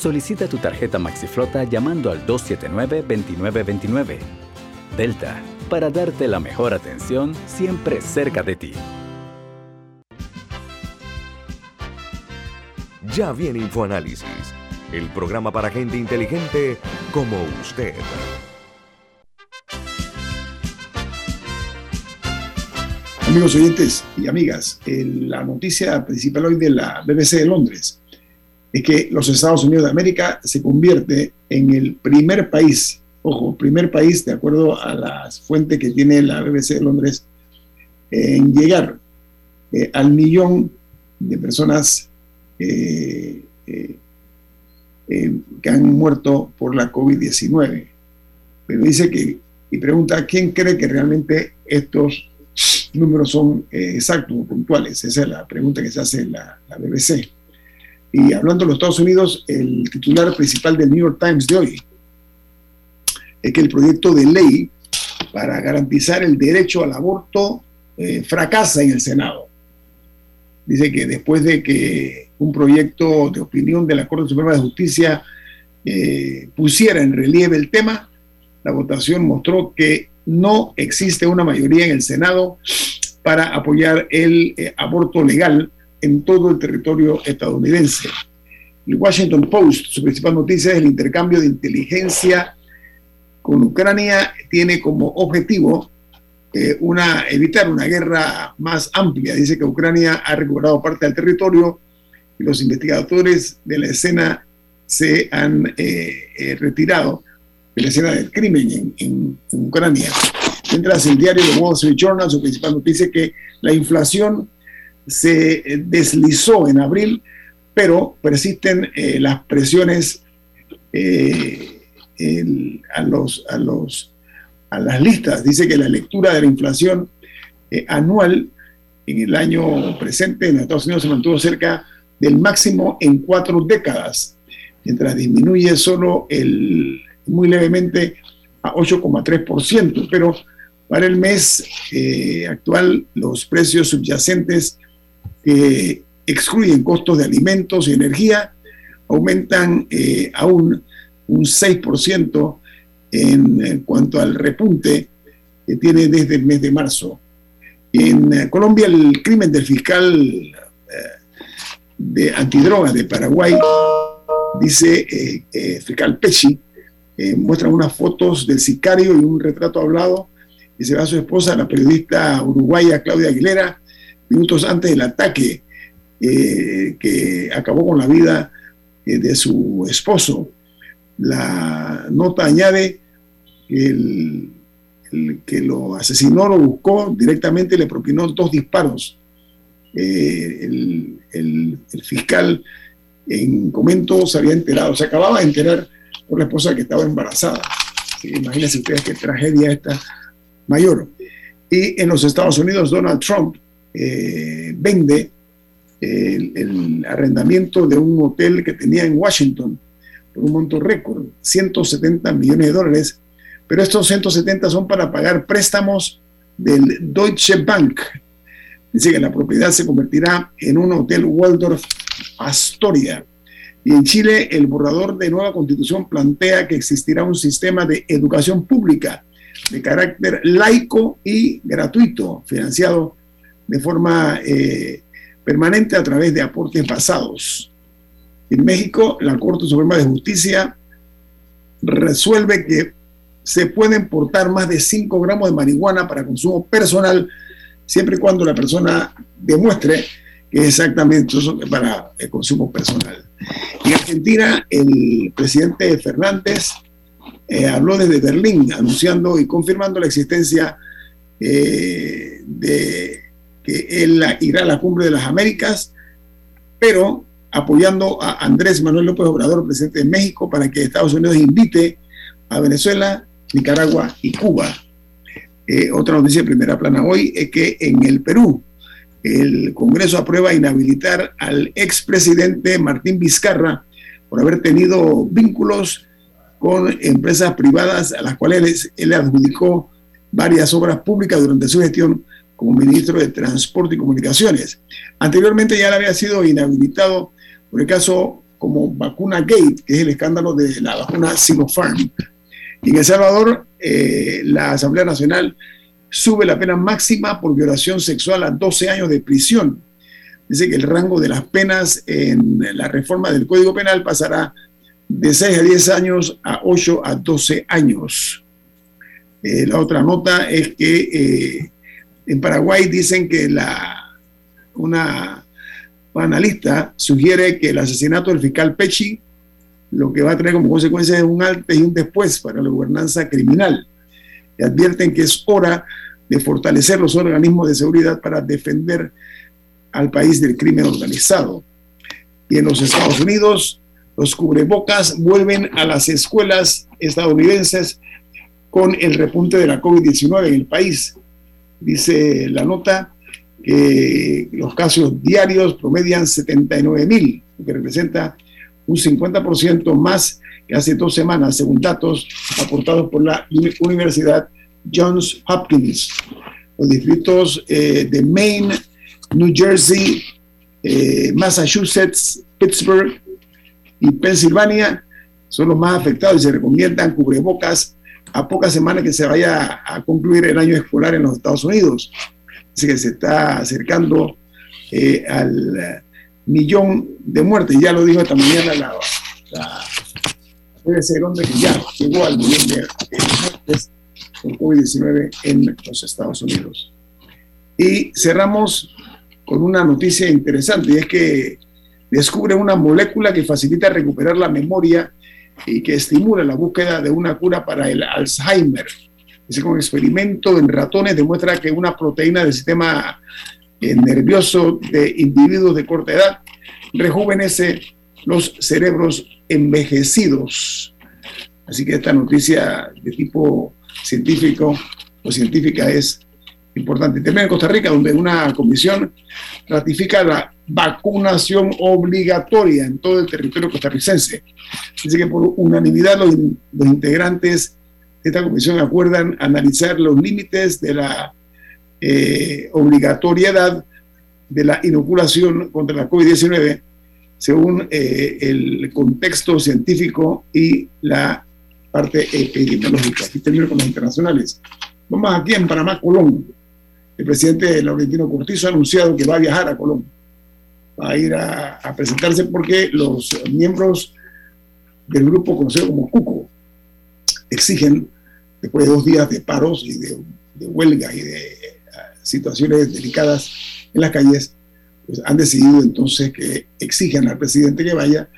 Speaker 11: Solicita tu tarjeta MaxiFlota llamando al 279-2929. Delta, para darte la mejor atención siempre cerca de ti.
Speaker 1: Ya viene InfoAnálisis, el programa para gente inteligente como usted.
Speaker 3: Amigos oyentes y amigas, la noticia principal hoy de la BBC de Londres es que los Estados Unidos de América se convierte en el primer país, ojo, primer país de acuerdo a las fuentes que tiene la BBC de Londres, en llegar eh, al millón de personas eh, eh, que han muerto por la COVID-19. Pero dice que, y pregunta, ¿quién cree que realmente estos números son exactos o puntuales? Esa es la pregunta que se hace en la BBC. Y hablando de los Estados Unidos, el titular principal del New York Times de hoy es que el proyecto de ley para garantizar el derecho al aborto eh, fracasa en el Senado. Dice que después de que un proyecto de opinión de la Corte Suprema de Justicia eh, pusiera en relieve el tema, la votación mostró que no existe una mayoría en el Senado para apoyar el eh, aborto legal en todo el territorio estadounidense. El Washington Post, su principal noticia es el intercambio de inteligencia con Ucrania, tiene como objetivo eh, una, evitar una guerra más amplia. Dice que Ucrania ha recuperado parte del territorio y los investigadores de la escena se han eh, eh, retirado de la escena del crimen en, en Ucrania. Mientras el diario The Wall Street Journal, su principal noticia es que la inflación se deslizó en abril, pero persisten eh, las presiones eh, a, los, a, los, a las listas. Dice que la lectura de la inflación eh, anual en el año presente en Estados Unidos se mantuvo cerca del máximo en cuatro décadas, mientras disminuye solo el, muy levemente a 8,3%, pero para el mes actual los precios subyacentes que excluyen costos de alimentos y energía, aumentan eh, aún un 6% en, cuanto al repunte que tiene desde el mes de marzo. En eh, Colombia, el crimen del fiscal eh, de antidroga de Paraguay, dice el fiscal Pesci, muestra unas fotos del sicario y un retrato hablado y se ve a su esposa, la periodista uruguaya Claudia Aguilera, minutos antes del ataque eh, que acabó con la vida eh, de su esposo. La nota añade que el, que lo asesinó lo buscó directamente le propinó dos disparos. Eh, el, fiscal en comento se había enterado, se acababa de enterar por la esposa que estaba embarazada. imagínense ustedes qué tragedia esta mayor. Y en los Estados Unidos, Donald Trump eh, vende el, arrendamiento de un hotel que tenía en Washington por un monto récord, 170 millones de dólares, pero estos 170 son para pagar préstamos del Deutsche Bank. Dice que la propiedad se convertirá en un hotel Waldorf Astoria. Y en Chile, el borrador de nueva constitución plantea que existirá un sistema de educación pública de carácter laico y gratuito, financiado de forma eh, permanente a través de aportes basados. En México, la Corte Suprema de Justicia resuelve que se pueden portar más de 5 gramos de marihuana para consumo personal, siempre y cuando la persona demuestre que es exactamente eso para el consumo personal. En Argentina, el presidente Fernández eh, habló desde Berlín, anunciando y confirmando la existencia eh, de que él irá a la cumbre de las Américas, pero apoyando a Andrés Manuel López Obrador, presidente de México, para que Estados Unidos invite a Venezuela, Nicaragua y Cuba. Eh, otra noticia de primera plana hoy es que en el Perú el Congreso aprueba inhabilitar al expresidente Martín Vizcarra por haber tenido vínculos con empresas privadas a las cuales él adjudicó varias obras públicas durante su gestión como ministro de Transporte y Comunicaciones. Anteriormente ya le había sido inhabilitado por el caso como Vacuna Gate, que es el escándalo de la vacuna Sinopharm. Y en El Salvador, eh, la Asamblea Nacional sube la pena máxima por violación sexual a 12 años de prisión. Dice que el rango de las penas en la reforma del Código Penal pasará de 6 a 10 años a 8 a 12 años. Eh, la otra nota es que eh, en Paraguay dicen que la, una analista sugiere que el asesinato del fiscal Pechi lo que va a traer como consecuencia es un antes y un después para la gobernanza criminal. Y advierten que es hora de fortalecer los organismos de seguridad para defender al país del crimen organizado. Y en los Estados Unidos, los cubrebocas vuelven a las escuelas estadounidenses con el repunte de la COVID-19 en el país dice la nota que los casos diarios promedian 79 mil, que representa un 50% más que hace dos semanas, según datos aportados por la Universidad Johns Hopkins. Los distritos eh, de Maine, New Jersey, eh, Massachusetts, Pittsburgh y Pensilvania son los más afectados y se recomiendan cubrebocas a pocas semanas que se vaya a concluir el año escolar en los Estados Unidos. Así que se está acercando eh, al millón de muertes. Ya lo dijo esta mañana la, la ser donde que ya llegó al millón de, muertes por COVID-19 en los Estados Unidos. Y cerramos con una noticia interesante y es que descubre una molécula que facilita recuperar la memoria y que estimula la búsqueda de una cura para el Alzheimer. Un experimento en ratones demuestra que una proteína del sistema eh, nervioso de individuos de corta edad rejuvenece los cerebros envejecidos. Así que esta noticia de tipo científico o científica es importante. También en Costa Rica, donde una comisión ratifica la vacunación obligatoria en todo el territorio costarricense. Dice que por unanimidad los, integrantes de esta comisión acuerdan analizar los límites de la eh, obligatoriedad de la inoculación contra la COVID-19 según eh, el contexto científico y la parte epidemiológica. Aquí termino con los internacionales. Vamos aquí en Panamá, Colón. El presidente Laurentino Cortizo ha anunciado que va a viajar a Colón a ir a, presentarse porque los miembros del grupo conocido como CUCO exigen, después de dos días de paros y de, huelga y de ah, situaciones delicadas en las calles, pues han decidido entonces que exigen al presidente que vaya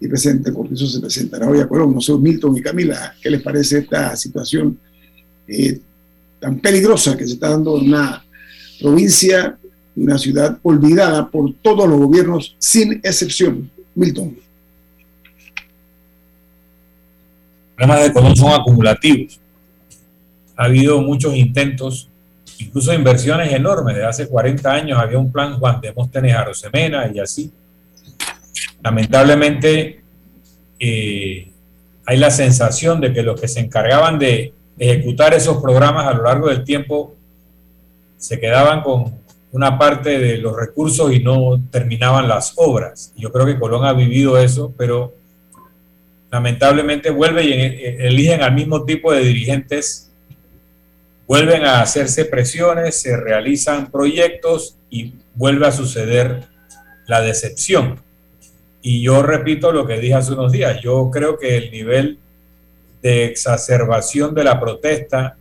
Speaker 3: y presidente Cortizo se presentará hoy a Colón. No Milton y Camila, ¿qué les parece esta situación eh, tan peligrosa que se está dando en una provincia, una ciudad olvidada por todos los gobiernos, sin excepción? Milton.
Speaker 4: Los problemas de Colón son acumulativos. Ha habido muchos intentos, incluso inversiones enormes. De hace 40 años había un plan Juan de Móstenes a Rosemena y así lamentablemente eh, hay la sensación de que los que se encargaban de ejecutar esos programas a lo largo del tiempo se quedaban con una parte de los recursos y no terminaban las obras. Yo creo que Colón ha vivido eso, pero lamentablemente vuelve y e, eligen al mismo tipo de dirigentes, vuelven a hacerse presiones, se realizan proyectos y vuelve a suceder la decepción. Y yo repito lo que dije hace unos días, yo creo que el nivel de exacerbación de la protesta,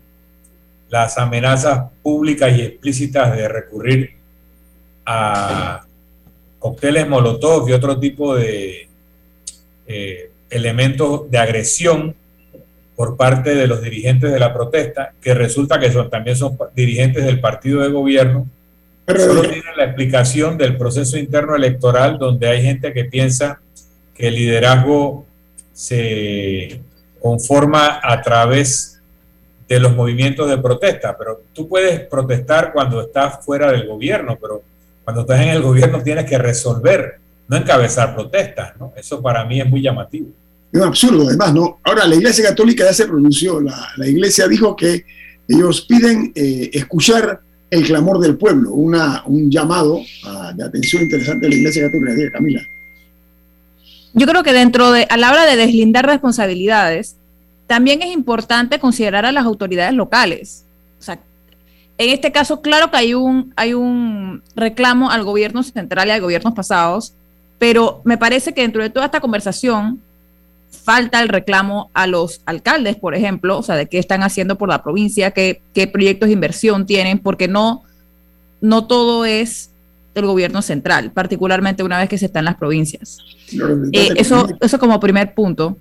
Speaker 4: las amenazas públicas y explícitas de recurrir a cócteles Molotov y otro tipo de eh, elementos de agresión por parte de los dirigentes de la protesta, que resulta que son, también son dirigentes del partido de gobierno, Solo tienen la explicación del proceso interno electoral donde hay gente que piensa que el liderazgo se conforma a través de los movimientos de protesta, pero tú puedes protestar cuando estás fuera del gobierno, pero cuando estás en el gobierno tienes que resolver, no encabezar protestas, ¿no? Eso para mí es muy llamativo.
Speaker 3: Es un absurdo, además, ¿no? Ahora, la Iglesia Católica ya se pronunció, la, la Iglesia dijo que ellos piden eh, escuchar el clamor del pueblo, una, un llamado de atención interesante de la Iglesia Católica. Camila.
Speaker 6: Yo creo que dentro de, a la hora de deslindar responsabilidades, también es importante considerar a las autoridades locales. O sea, en este caso, claro que hay un, hay un reclamo al gobierno central y a gobiernos pasados, pero me parece que dentro de toda esta conversación falta el reclamo a los alcaldes, por ejemplo, o sea, de qué están haciendo por la provincia, qué, qué proyectos de inversión tienen, porque no, no todo es del gobierno central, particularmente una vez que se está en las provincias. Eh, eso, eso como primer punto.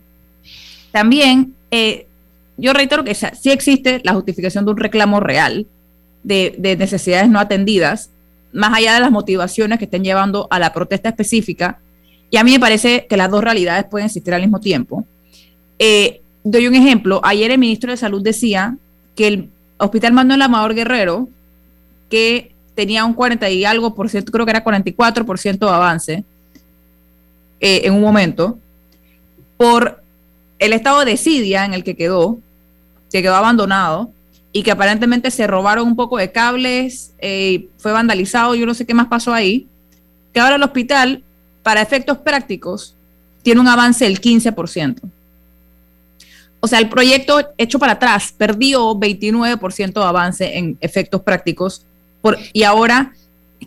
Speaker 6: También, eh, yo reitero que sí existe la justificación de un reclamo real de, de necesidades no atendidas, más allá de las motivaciones que estén llevando a la protesta específica, y a mí me parece que las dos realidades pueden existir al mismo tiempo. Eh, doy un ejemplo. Ayer el ministro de Salud decía que el Hospital Manuel Amador Guerrero, que tenía un 40 y algo por ciento, creo que era 44% de avance eh, en un momento, por el estado de desidia en el que quedó, que quedó abandonado y que aparentemente se robaron un poco de cables, eh, fue vandalizado, yo no sé qué más pasó ahí, que ahora el hospital para efectos prácticos, tiene un avance del 15%. O sea, el proyecto hecho para atrás perdió 29% de avance en efectos prácticos por, y ahora,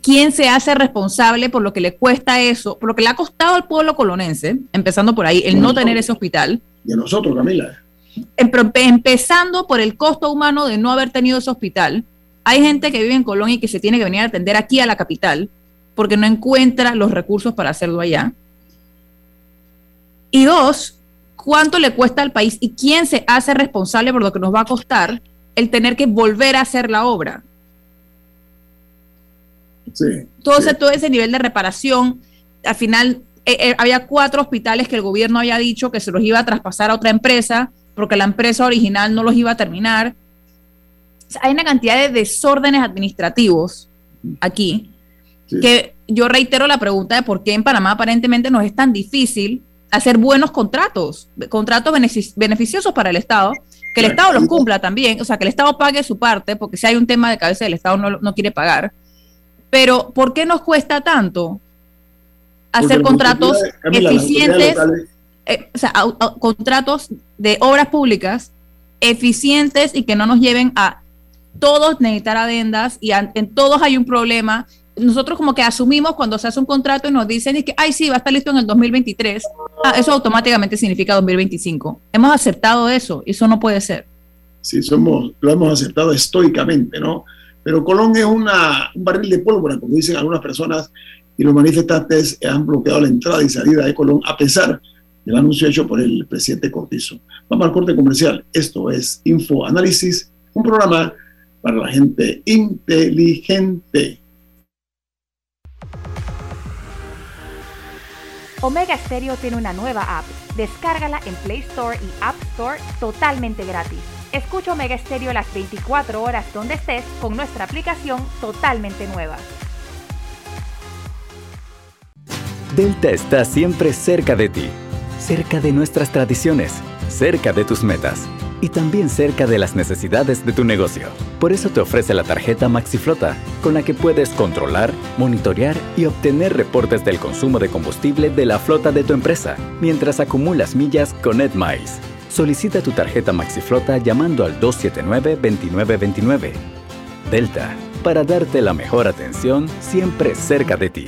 Speaker 6: ¿quién se hace responsable por lo que le cuesta eso, por lo que le ha costado al pueblo colonense, empezando por ahí, el no tener ese hospital?
Speaker 3: Y a nosotros, Camila.
Speaker 6: empezando por el costo humano de no haber tenido ese hospital. Hay gente que vive en Colonia y que se tiene que venir a atender aquí a la capital porque no encuentra los recursos para hacerlo allá. Y dos, ¿cuánto le cuesta al país y quién se hace responsable por lo que nos va a costar el tener que volver a hacer la obra?
Speaker 3: Sí,
Speaker 6: todo, Ese, todo ese nivel de reparación, al final eh, eh, había cuatro hospitales que el gobierno había dicho que se los iba a traspasar a otra empresa porque la empresa original no los iba a terminar. hay una cantidad de desórdenes administrativos aquí que yo reitero la pregunta de por qué en Panamá aparentemente no es tan difícil hacer buenos contratos, contratos beneficiosos para el Estado, que el Estado los cumpla también, o sea, que el Estado pague su parte, porque si hay un tema de cabeza, el Estado no, no quiere pagar. Pero, ¿por qué nos cuesta tanto hacer contratos eficientes, eh, o sea, contratos de obras públicas eficientes y que no nos lleven a todos necesitar adendas y en todos hay un problema nosotros como que asumimos cuando se hace un contrato y nos dicen que, ay, sí, va a estar listo en el 2023, ah, eso automáticamente significa 2025. Hemos aceptado eso eso no puede ser.
Speaker 3: Sí, somos, lo hemos aceptado estoicamente, ¿no? Pero Colón es una, un barril de pólvora, como dicen algunas personas, y los manifestantes han bloqueado la entrada y salida de Colón, a pesar el anuncio hecho por el presidente Cortizo. Vamos al corte comercial. Esto es Info Análisis, un programa para la gente inteligente.
Speaker 12: Omega Stereo tiene una nueva app. Descárgala en Play Store y App Store totalmente gratis. Escucha Omega Stereo las 24 horas donde estés con nuestra aplicación totalmente nueva.
Speaker 11: Delta está siempre cerca de ti, cerca de nuestras tradiciones, cerca de tus metas y también cerca de las necesidades de tu negocio. Por eso te ofrece la tarjeta MaxiFlota, con la que puedes controlar, monitorear y obtener reportes del consumo de combustible de la flota de tu empresa, mientras acumulas millas con EdMiles. Solicita tu tarjeta MaxiFlota llamando al 279-2929. Delta, para darte la mejor atención siempre cerca de ti.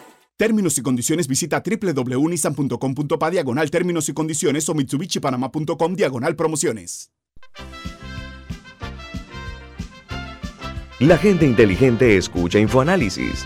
Speaker 13: Términos y condiciones visita www.nissan.com.pa diagonal términos y condiciones o mitsubishipanama.com diagonal promociones.
Speaker 1: La gente inteligente escucha InfoAnálisis.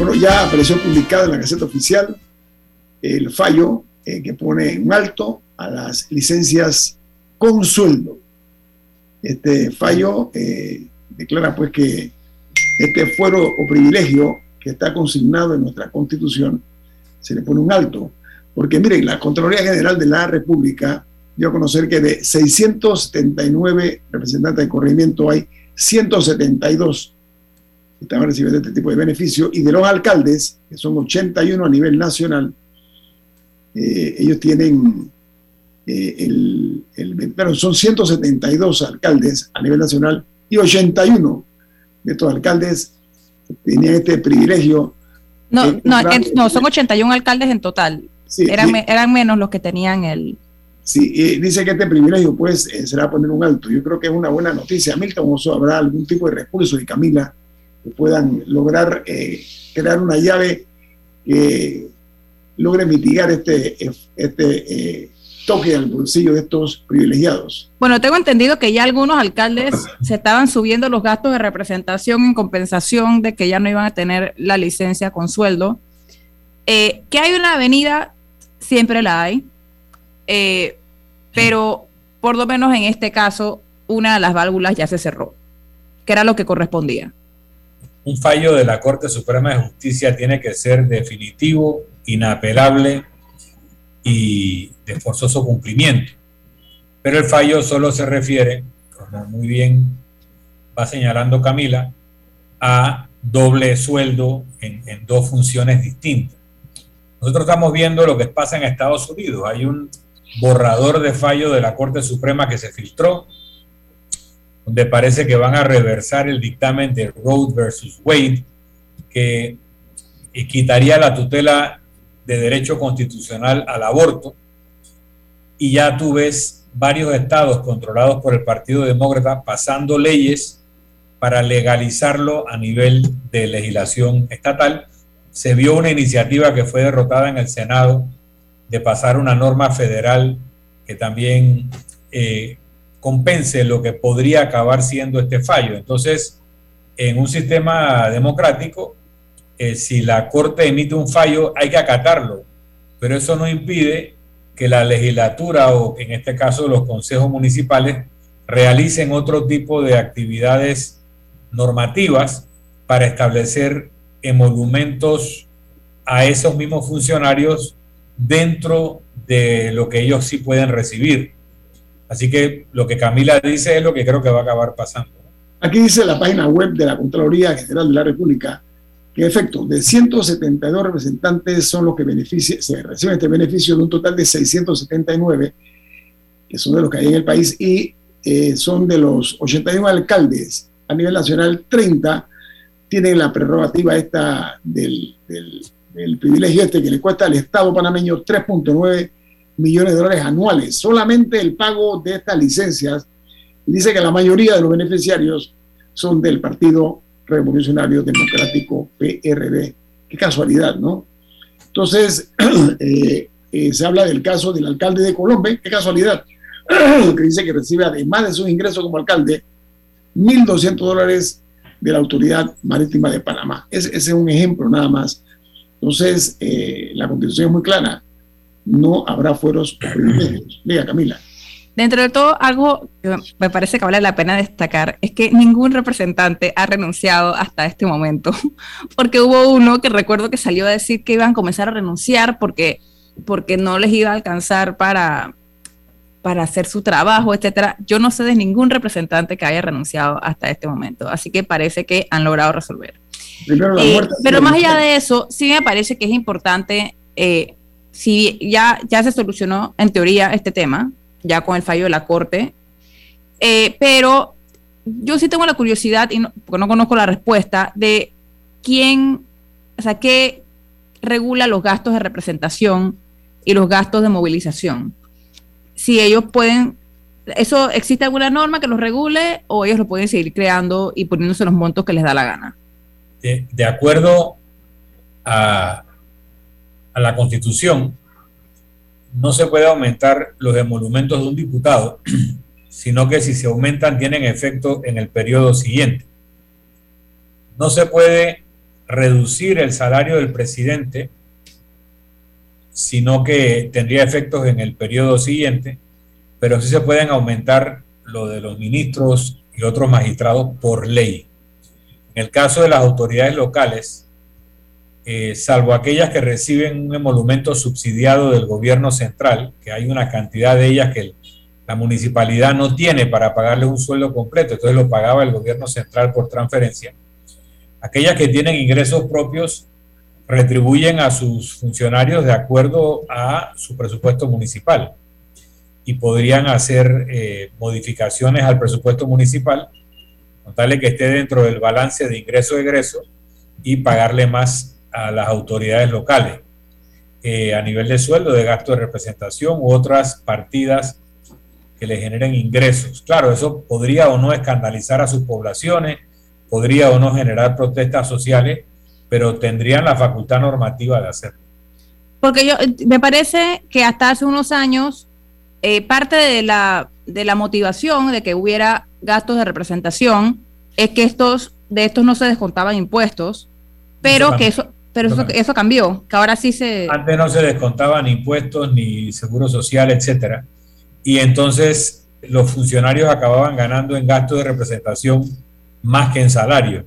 Speaker 3: Bueno, ya apareció publicado en la Gaceta Oficial el fallo eh, que pone un alto a las licencias con sueldo. Este fallo eh, declara pues que este fuero o privilegio que está consignado en nuestra Constitución se le pone un alto. Porque miren, la Contraloría General de la República dio a conocer que de 679 representantes de corregimiento hay 172 estaban recibiendo este tipo de beneficio, y de los alcaldes, que son 81 a nivel nacional, eh, ellos tienen eh, el, el, son 172 alcaldes a nivel nacional y 81 de estos alcaldes tenían este privilegio.
Speaker 6: No, no, no, son 81 alcaldes en total. eran, eran menos los que tenían el...
Speaker 3: Sí, y dice que este privilegio pues eh, será poner un alto. Yo creo que es una buena noticia. Milton Oso habrá algún tipo de recurso y Camila que puedan lograr eh, crear una llave que logre mitigar este, este eh, toque al bolsillo de estos privilegiados.
Speaker 6: Bueno, tengo entendido que ya algunos alcaldes se estaban subiendo los gastos de representación en compensación de que ya no iban a tener la licencia con sueldo. Eh, que hay una avenida, siempre la hay, pero por lo menos en este caso, una de las válvulas ya se cerró, que era lo que correspondía
Speaker 4: un fallo de la Corte Suprema de Justicia tiene que ser definitivo, inapelable y de forzoso cumplimiento. Pero el fallo solo se refiere, como muy bien va señalando Camila, a doble sueldo en, en dos funciones distintas. Nosotros estamos viendo lo que pasa en Estados Unidos. Hay un borrador de fallo de la Corte Suprema que se filtró, donde parece que van a reversar el dictamen de Roe versus Wade, que quitaría la tutela de derecho constitucional al aborto. Y ya tú ves varios estados controlados por el Partido Demócrata pasando leyes para legalizarlo a nivel de legislación estatal. Se vio una iniciativa que fue derrotada en el Senado de pasar una norma federal que también eh, compense lo que podría acabar siendo este fallo. Entonces, en un sistema democrático, eh, si la Corte emite un fallo, hay que acatarlo, pero eso no impide que la legislatura o en este caso los consejos municipales realicen otro tipo de actividades normativas para establecer emolumentos a esos mismos funcionarios dentro de lo que ellos sí pueden recibir. Así que lo que Camila dice es lo que creo que va a acabar pasando.
Speaker 3: Aquí dice la página web de la Contraloría General de la República que en efecto de 172 representantes son los que se reciben este beneficio de un total de 679, que son de los que hay en el país, y eh, son de los 81 alcaldes a nivel nacional, 30 tienen la prerrogativa esta del el privilegio este que le cuesta al Estado panameño 3.9 millones de dólares anuales. Solamente el pago de estas licencias. dice que la mayoría de los beneficiarios son del Partido Revolucionario Democrático PRD. Qué casualidad, ¿no? Entonces, eh, eh, se habla del caso del alcalde de Colombia. Qué casualidad. que dice que recibe, además de sus ingresos como alcalde, 1.200 dólares de la Autoridad Marítima de Panamá. ese es un ejemplo nada más entonces, eh, la constitución es muy clara, no habrá fueros privilegios. Diga, Camila.
Speaker 6: Dentro de todo, algo que me parece que vale la pena destacar es que ningún representante ha renunciado hasta este momento, porque hubo uno que recuerdo que salió a decir que iban a comenzar a renunciar porque, porque no les iba a alcanzar para, para hacer su trabajo, etcétera. Yo no sé de ningún representante que haya renunciado hasta este momento, así que parece que han logrado resolver. Eh, pero más allá de eso, sí me parece que es importante, eh, si ya, ya se solucionó en teoría este tema, ya con el fallo de la Corte, eh, pero yo sí tengo la curiosidad, y no, porque no conozco la respuesta, de quién, o sea, qué regula los gastos de representación y los gastos de movilización. Si ellos pueden, ¿eso existe alguna norma que los regule o ellos lo pueden seguir creando y poniéndose los montos que les da la gana?
Speaker 4: de, acuerdo a, la Constitución, no se puede aumentar los emolumentos de un diputado, sino que si se aumentan tienen efecto en el periodo siguiente. No se puede reducir el salario del presidente, sino que tendría efectos en el periodo siguiente, pero sí se pueden aumentar lo de los ministros y otros magistrados por ley. En el caso de las autoridades locales, eh, salvo aquellas que reciben un emolumento subsidiado del gobierno central, que hay una cantidad de ellas que la municipalidad no tiene para pagarle un sueldo completo, entonces lo pagaba el gobierno central por transferencia. Aquellas que tienen ingresos propios retribuyen a sus funcionarios de acuerdo a su presupuesto municipal y podrían hacer eh, modificaciones al presupuesto municipal contarle que esté dentro del balance de ingreso-egreso y pagarle más a las autoridades locales eh, a nivel de sueldo, de gasto de representación u otras partidas que le generen ingresos. Claro, eso podría o no escandalizar a sus poblaciones, podría o no generar protestas sociales, pero tendrían la facultad normativa de hacerlo.
Speaker 6: Porque yo me parece que hasta hace unos años eh, parte de la, de la motivación de que hubiera gastos de representación es que estos de estos no se descontaban impuestos, pero que eso pero eso, eso, cambió, que ahora sí se
Speaker 4: antes no se descontaban impuestos ni seguro social, etcétera, y entonces los funcionarios acababan ganando en gastos de representación más que en salario,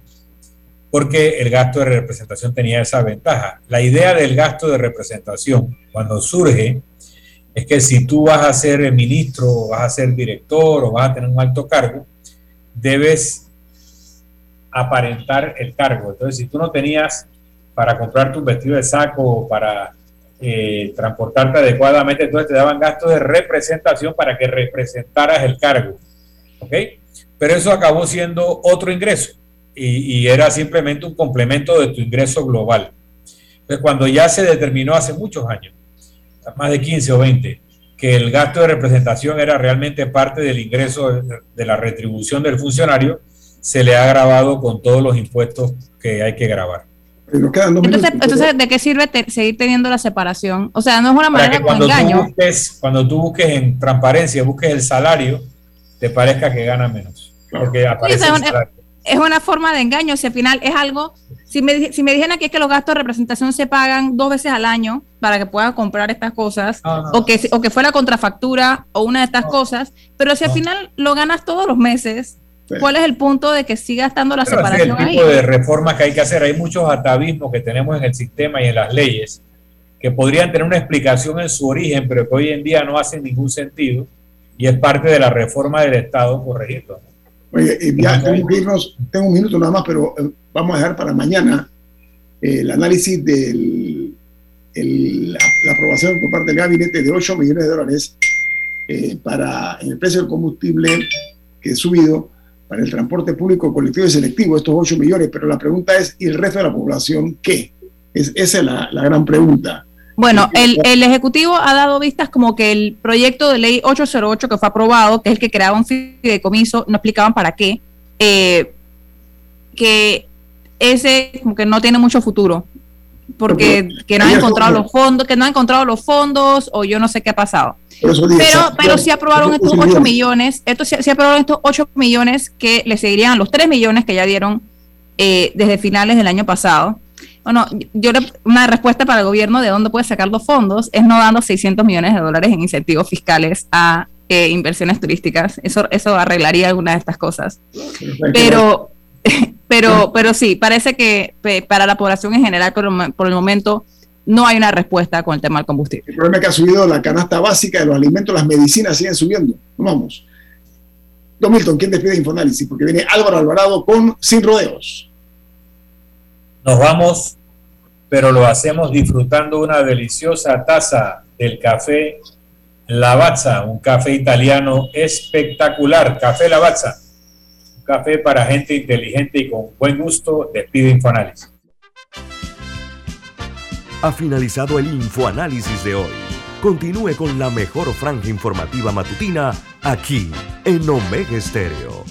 Speaker 4: porque el gasto de representación tenía esa ventaja. La idea del gasto de representación cuando surge es que si tú vas a ser ministro, o vas a ser director o vas a tener un alto cargo, debes aparentar el cargo. Entonces, si tú no tenías para comprar tu vestido de saco para eh, transportarte adecuadamente, entonces te daban gastos de representación para que representaras el cargo. ¿Ok? Pero eso acabó siendo otro ingreso y, y era simplemente un complemento de tu ingreso global. Entonces, cuando ya se determinó hace muchos años, más de 15 o 20, que el gasto de representación era realmente parte del ingreso de la retribución del funcionario, se le ha grabado con todos los impuestos que hay que grabar.
Speaker 6: Entonces, entonces, ¿de qué sirve seguir teniendo la separación? O sea, no es una manera
Speaker 4: de engaño. cuando tú busques en transparencia, busques el salario, te parezca que gana menos. Porque aparece
Speaker 6: es una forma de engaño. Si al final es algo, si me, si me dijeran aquí que los gastos de representación se pagan dos veces al año para que pueda comprar estas cosas, o, que, o que fuera contrafactura o una de estas cosas, pero si al final lo ganas todos los meses, ¿cuál es el punto de que siga estando la separación
Speaker 4: es el tipo de reformas que hay que hacer. Hay muchos atavismos que tenemos en el sistema y en las leyes que podrían tener una explicación en su origen, pero que hoy en día no hacen ningún sentido y es parte de la reforma del Estado corregirlo.
Speaker 3: Oye, eh, ya tengo que irnos, tengo un minuto nada más, pero eh, vamos a dejar para mañana eh, el análisis de la, aprobación por parte del gabinete de 8 millones de dólares para el precio del combustible que ha subido para el transporte público colectivo y selectivo, estos 8 millones, pero la pregunta es, ¿y el resto de la población qué? Es, esa es la, la gran pregunta.
Speaker 6: Bueno, el, el, Ejecutivo ha dado vistas como que el proyecto de ley 808 que fue aprobado, que es el que creaba un fideicomiso, no explicaban para qué, eh, que ese como que no tiene mucho futuro, porque que no ha encontrado los fondos, que no ha encontrado los fondos o yo no sé qué ha pasado. Pero, pero sí aprobaron estos 8 millones, estos sí, aprobaron estos 8 millones que le seguirían los 3 millones que ya dieron eh, desde finales del año pasado. Bueno, yo una respuesta para el gobierno de dónde puede sacar los fondos es no dando 600 millones de dólares en incentivos fiscales a eh, inversiones turísticas. Eso, eso arreglaría alguna de estas cosas. Pero, pero, pero sí, parece que para la población en general, por, por el momento, no hay una respuesta con el tema del combustible.
Speaker 3: El problema es que ha subido la canasta básica de los alimentos, las medicinas siguen subiendo. Vamos. Don Milton, ¿quién despide Infoanálisis? Porque viene Álvaro Alvarado con Sin Rodeos.
Speaker 4: Nos vamos, pero lo hacemos disfrutando una deliciosa taza del café Lavazza, un café italiano espectacular. Café Lavazza, café para gente inteligente y con buen gusto. Despide Infoanálisis.
Speaker 1: Ha finalizado el Infoanálisis de hoy. Continúe con la mejor franja informativa matutina aquí en Omega Estéreo